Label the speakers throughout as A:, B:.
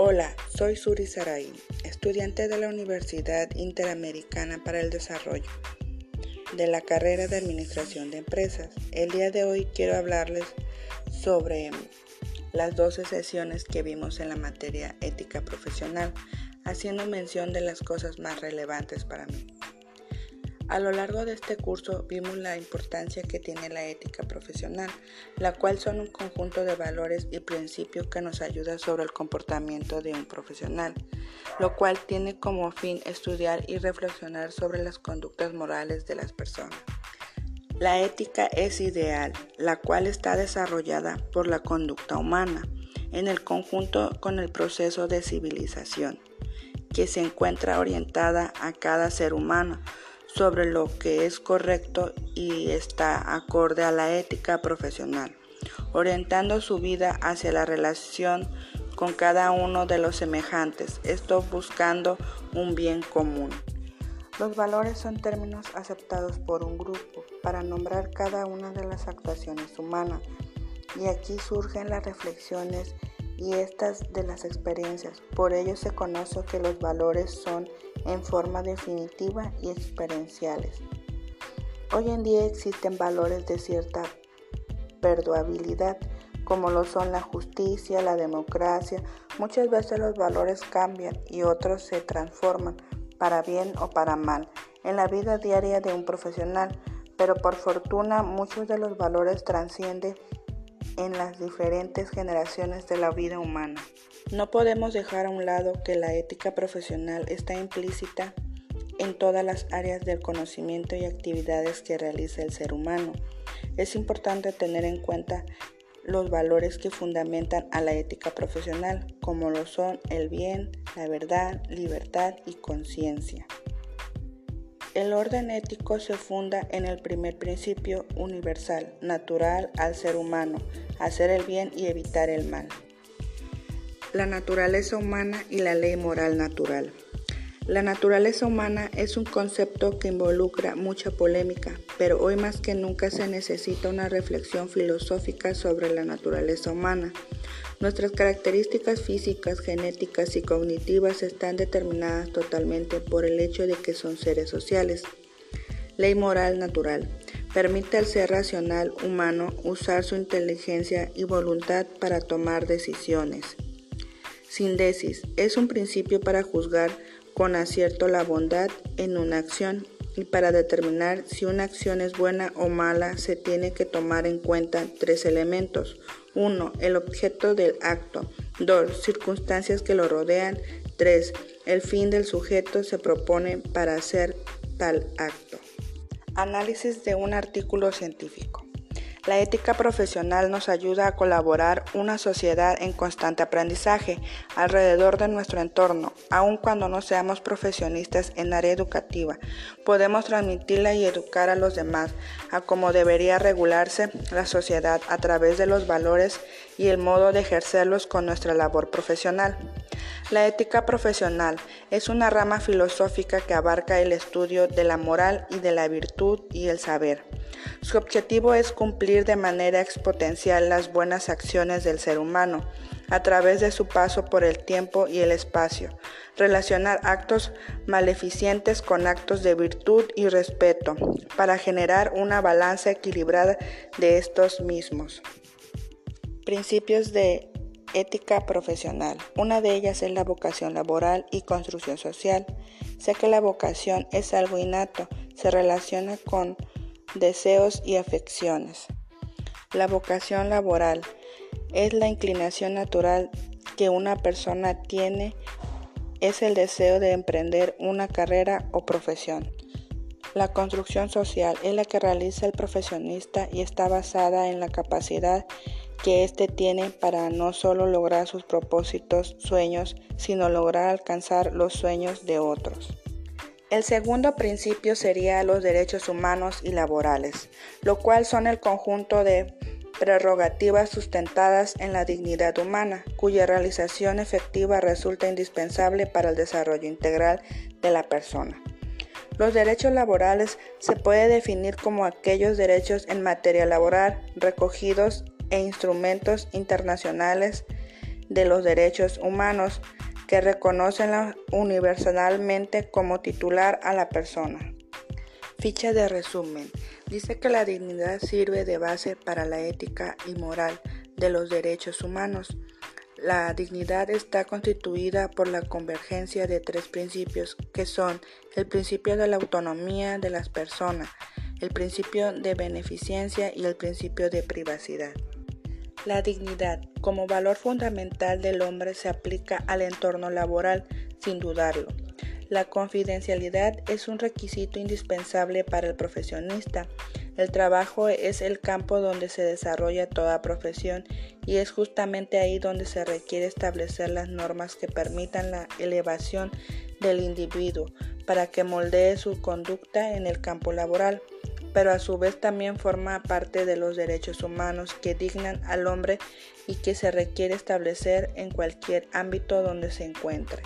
A: Hola, soy Suri Saray, estudiante de la Universidad Interamericana para el Desarrollo de la carrera de Administración de Empresas. El día de hoy quiero hablarles sobre las 12 sesiones que vimos en la materia ética profesional, haciendo mención de las cosas más relevantes para mí. A lo largo de este curso vimos la importancia que tiene la ética profesional, la cual son un conjunto de valores y principios que nos ayuda sobre el comportamiento de un profesional, lo cual tiene como fin estudiar y reflexionar sobre las conductas morales de las personas. La ética es ideal, la cual está desarrollada por la conducta humana, en el conjunto con el proceso de civilización, que se encuentra orientada a cada ser humano, sobre lo que es correcto y está acorde a la ética profesional, orientando su vida hacia la relación con cada uno de los semejantes, esto buscando un bien común. Los valores son términos aceptados por un grupo para nombrar cada una de las actuaciones humanas y aquí surgen las reflexiones y estas de las experiencias. Por ello se conoce que los valores son en forma definitiva y experienciales. Hoy en día existen valores de cierta perdurabilidad, como lo son la justicia, la democracia. Muchas veces los valores cambian y otros se transforman para bien o para mal en la vida diaria de un profesional, pero por fortuna muchos de los valores trascienden en las diferentes generaciones de la vida humana. No podemos dejar a un lado que la ética profesional está implícita en todas las áreas del conocimiento y actividades que realiza el ser humano. Es importante tener en cuenta los valores que fundamentan a la ética profesional, como lo son el bien, la verdad, libertad y conciencia. El orden ético se funda en el primer principio universal, natural al ser humano, hacer el bien y evitar el mal. La naturaleza humana y la ley moral natural. La naturaleza humana es un concepto que involucra mucha polémica, pero hoy más que nunca se necesita una reflexión filosófica sobre la naturaleza humana. Nuestras características físicas, genéticas y cognitivas están determinadas totalmente por el hecho de que son seres sociales. Ley moral natural. Permite al ser racional humano usar su inteligencia y voluntad para tomar decisiones. Sindesis. Es un principio para juzgar con acierto la bondad en una acción y para determinar si una acción es buena o mala se tiene que tomar en cuenta tres elementos. 1. El objeto del acto. 2. Circunstancias que lo rodean. 3. El fin del sujeto se propone para hacer tal acto. Análisis de un artículo científico. La ética profesional nos ayuda a colaborar una sociedad en constante aprendizaje alrededor de nuestro entorno, aun cuando no seamos profesionistas en área educativa. Podemos transmitirla y educar a los demás a cómo debería regularse la sociedad a través de los valores y el modo de ejercerlos con nuestra labor profesional. La ética profesional es una rama filosófica que abarca el estudio de la moral y de la virtud y el saber. Su objetivo es cumplir de manera exponencial las buenas acciones del ser humano a través de su paso por el tiempo y el espacio, relacionar actos maleficientes con actos de virtud y respeto, para generar una balanza equilibrada de estos mismos. Principios de ética profesional. Una de ellas es la vocación laboral y construcción social. Sé que la vocación es algo innato, se relaciona con deseos y afecciones. La vocación laboral es la inclinación natural que una persona tiene, es el deseo de emprender una carrera o profesión. La construcción social es la que realiza el profesionista y está basada en la capacidad que éste tiene para no solo lograr sus propósitos, sueños, sino lograr alcanzar los sueños de otros. El segundo principio sería los derechos humanos y laborales, lo cual son el conjunto de prerrogativas sustentadas en la dignidad humana, cuya realización efectiva resulta indispensable para el desarrollo integral de la persona. Los derechos laborales se puede definir como aquellos derechos en materia laboral recogidos e instrumentos internacionales de los derechos humanos que reconocen universalmente como titular a la persona. Ficha de resumen. Dice que la dignidad sirve de base para la ética y moral de los derechos humanos. La dignidad está constituida por la convergencia de tres principios que son el principio de la autonomía de las personas, el principio de beneficencia y el principio de privacidad. La dignidad como valor fundamental del hombre se aplica al entorno laboral, sin dudarlo. La confidencialidad es un requisito indispensable para el profesionista. El trabajo es el campo donde se desarrolla toda profesión y es justamente ahí donde se requiere establecer las normas que permitan la elevación del individuo para que moldee su conducta en el campo laboral, pero a su vez también forma parte de los derechos humanos que dignan al hombre y que se requiere establecer en cualquier ámbito donde se encuentre.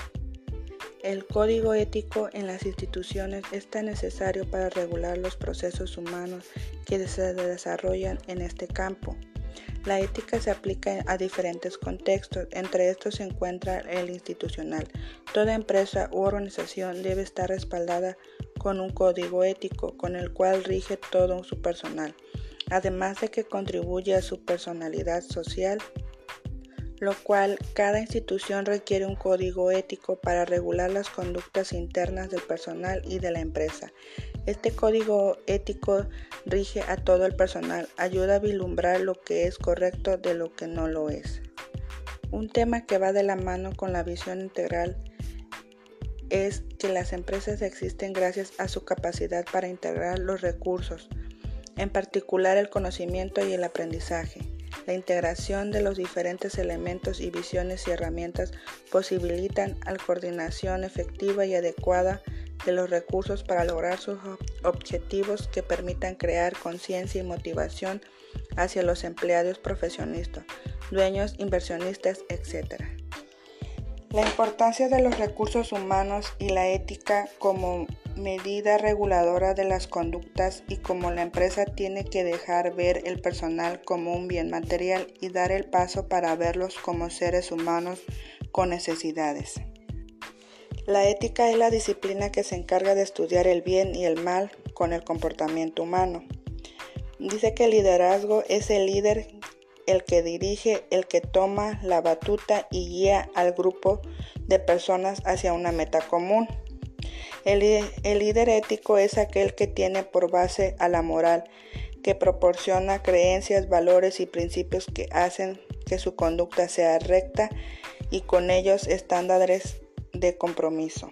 A: El código ético en las instituciones es tan necesario para regular los procesos humanos que se desarrollan en este campo. La ética se aplica a diferentes contextos, entre estos se encuentra el institucional. Toda empresa u organización debe estar respaldada con un código ético con el cual rige todo su personal, además de que contribuye a su personalidad social lo cual cada institución requiere un código ético para regular las conductas internas del personal y de la empresa. Este código ético rige a todo el personal, ayuda a vislumbrar lo que es correcto de lo que no lo es. Un tema que va de la mano con la visión integral es que las empresas existen gracias a su capacidad para integrar los recursos, en particular el conocimiento y el aprendizaje. La integración de los diferentes elementos y visiones y herramientas posibilitan la coordinación efectiva y adecuada de los recursos para lograr sus objetivos que permitan crear conciencia y motivación hacia los empleados profesionistas, dueños, inversionistas, etc. La importancia de los recursos humanos y la ética como medida reguladora de las conductas y como la empresa tiene que dejar ver el personal como un bien material y dar el paso para verlos como seres humanos con necesidades. La ética es la disciplina que se encarga de estudiar el bien y el mal con el comportamiento humano. Dice que el liderazgo es el líder el que dirige, el que toma la batuta y guía al grupo de personas hacia una meta común. El, líder ético es aquel que tiene por base a la moral, que proporciona creencias, valores y principios que hacen que su conducta sea recta y con ellos estándares de compromiso.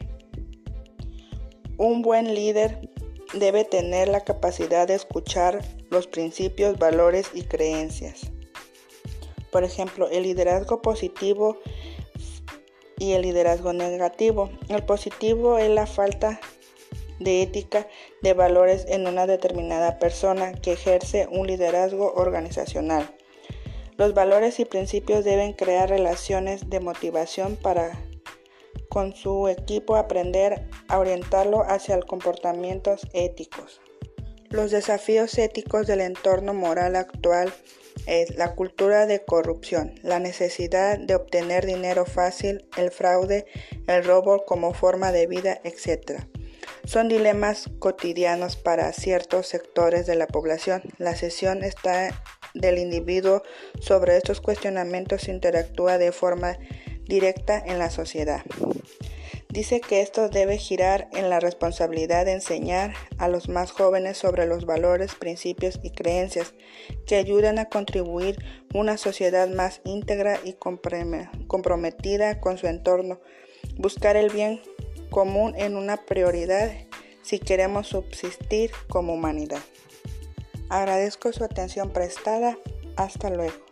A: Un buen líder debe tener la capacidad de escuchar los principios, valores y creencias. Por ejemplo, el liderazgo positivo y el liderazgo negativo. El positivo es la falta de ética de valores en una determinada persona que ejerce un liderazgo organizacional. Los valores y principios deben crear relaciones de motivación para con su equipo aprender a orientarlo hacia el comportamientos éticos. Los desafíos éticos del entorno moral actual es la cultura de corrupción, la necesidad de obtener dinero fácil, el fraude, el robo como forma de vida, etc. Son dilemas cotidianos para ciertos sectores de la población. La sesión está del individuo sobre estos cuestionamientos interactúa de forma directa en la sociedad. Dice que esto debe girar en la responsabilidad de enseñar a los más jóvenes sobre los valores, principios y creencias que ayudan a contribuir una sociedad más íntegra y comprometida con su entorno. Buscar el bien común en una prioridad si queremos subsistir como humanidad. Agradezco su atención prestada. Hasta luego.